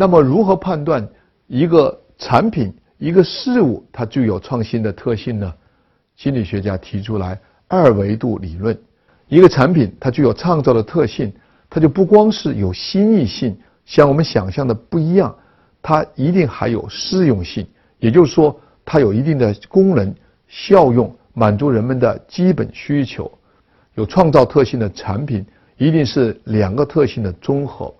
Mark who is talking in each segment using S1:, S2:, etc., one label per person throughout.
S1: 那么，如何判断一个产品、一个事物它具有创新的特性呢？心理学家提出来二维度理论：一个产品它具有创造的特性，它就不光是有新意性，像我们想象的不一样，它一定还有适用性，也就是说，它有一定的功能效用，满足人们的基本需求。有创造特性的产品，一定是两个特性的综合。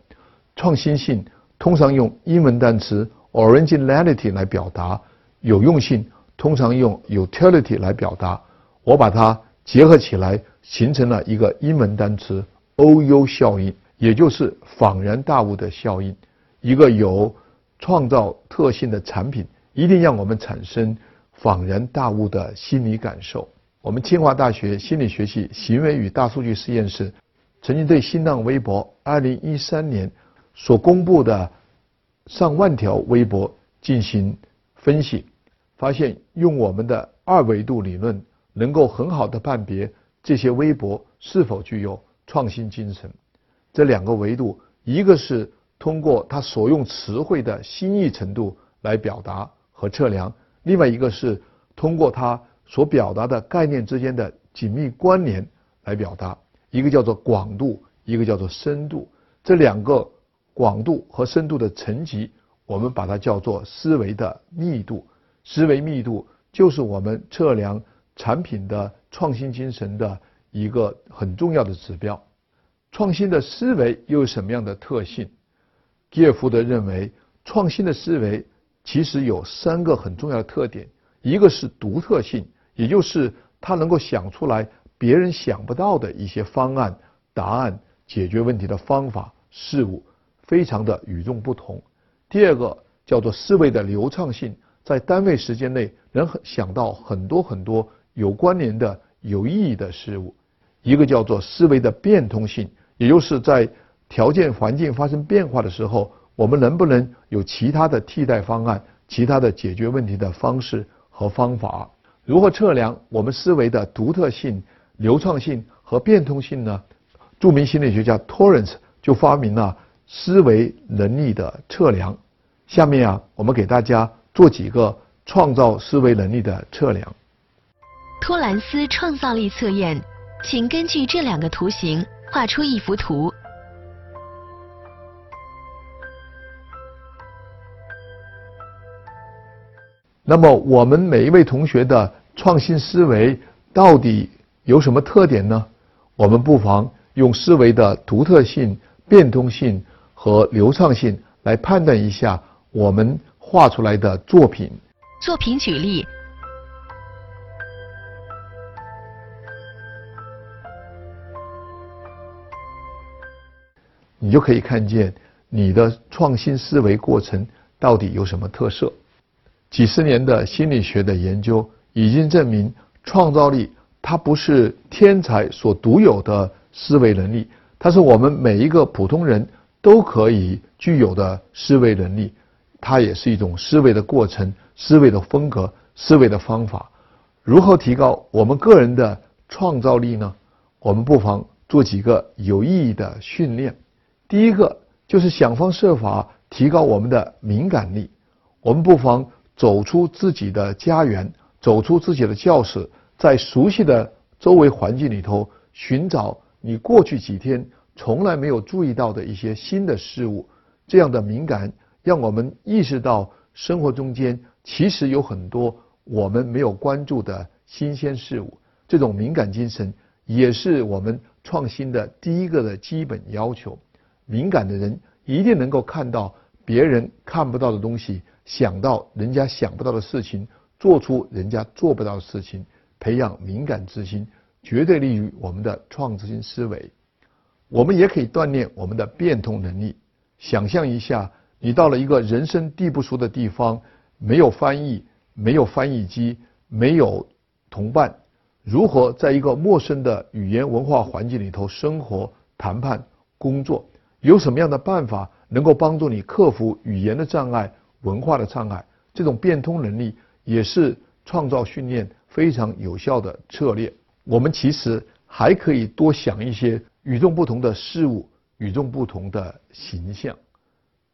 S1: 创新性通常用英文单词 originality 来表达，有用性通常用 utility 来表达。我把它结合起来，形成了一个英文单词 OU 效应，也就是恍然大悟的效应。一个有创造特性的产品，一定让我们产生恍然大悟的心理感受。我们清华大学心理学系行为与大数据实验室曾经对新浪微博2013年所公布的上万条微博进行分析，发现用我们的二维度理论能够很好的判别这些微博是否具有创新精神。这两个维度，一个是通过它所用词汇的新意程度来表达和测量，另外一个是通过它。所表达的概念之间的紧密关联来表达，一个叫做广度，一个叫做深度。这两个广度和深度的层级，我们把它叫做思维的密度。思维密度就是我们测量产品的创新精神的一个很重要的指标。创新的思维又有什么样的特性？吉尔福德认为，创新的思维其实有三个很重要的特点，一个是独特性。也就是他能够想出来别人想不到的一些方案、答案、解决问题的方法、事物，非常的与众不同。第二个叫做思维的流畅性，在单位时间内能想到很多很多有关联的、有意义的事物。一个叫做思维的变通性，也就是在条件环境发生变化的时候，我们能不能有其他的替代方案、其他的解决问题的方式和方法。如何测量我们思维的独特性、流畅性和变通性呢？著名心理学家 Torrance 就发明了思维能力的测量。下面啊，我们给大家做几个创造思维能力的测量。
S2: 托兰斯创造力测验，请根据这两个图形画出一幅图。
S1: 那么，我们每一位同学的创新思维到底有什么特点呢？我们不妨用思维的独特性、变通性和流畅性来判断一下我们画出来的作品。
S2: 作品举例，
S1: 你就可以看见你的创新思维过程到底有什么特色。几十年的心理学的研究。已经证明，创造力它不是天才所独有的思维能力，它是我们每一个普通人都可以具有的思维能力。它也是一种思维的过程、思维的风格、思维的方法。如何提高我们个人的创造力呢？我们不妨做几个有意义的训练。第一个就是想方设法提高我们的敏感力。我们不妨走出自己的家园。走出自己的教室，在熟悉的周围环境里头寻找你过去几天从来没有注意到的一些新的事物。这样的敏感让我们意识到生活中间其实有很多我们没有关注的新鲜事物。这种敏感精神也是我们创新的第一个的基本要求。敏感的人一定能够看到别人看不到的东西，想到人家想不到的事情。做出人家做不到的事情，培养敏感之心，绝对利于我们的创新性思维。我们也可以锻炼我们的变通能力。想象一下，你到了一个人生地不熟的地方，没有翻译，没有翻译机，没有同伴，如何在一个陌生的语言文化环境里头生活、谈判、工作？有什么样的办法能够帮助你克服语言的障碍、文化的障碍？这种变通能力。也是创造训练非常有效的策略。我们其实还可以多想一些与众不同的事物、与众不同的形象。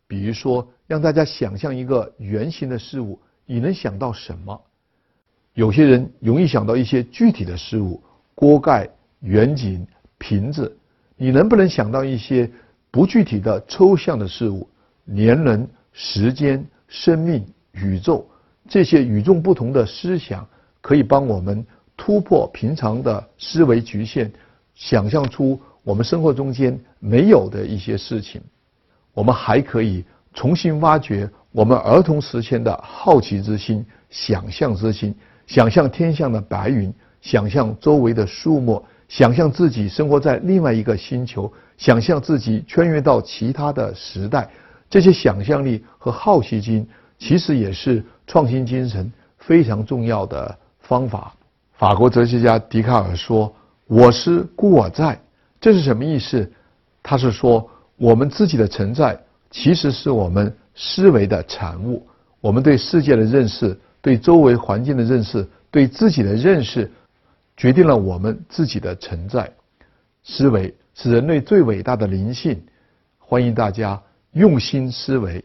S1: 比如说，让大家想象一个圆形的事物，你能想到什么？有些人容易想到一些具体的事物，锅盖、远景、瓶子。你能不能想到一些不具体的抽象的事物？年轮、时间、生命、宇宙，这些与众不同的思想，可以帮我们突破平常的思维局限，想象出我们生活中间没有的一些事情。我们还可以重新挖掘我们儿童时期的好奇之心、想象之心，想象天上的白云，想象周围的树木，想象自己生活在另外一个星球，想象自己穿越到其他的时代。这些想象力和好奇心，其实也是创新精神非常重要的方法。法国哲学家笛卡尔说：“我思故我在。”这是什么意思？他是说。我们自己的存在，其实是我们思维的产物。我们对世界的认识、对周围环境的认识、对自己的认识，决定了我们自己的存在。思维是人类最伟大的灵性。欢迎大家用心思维。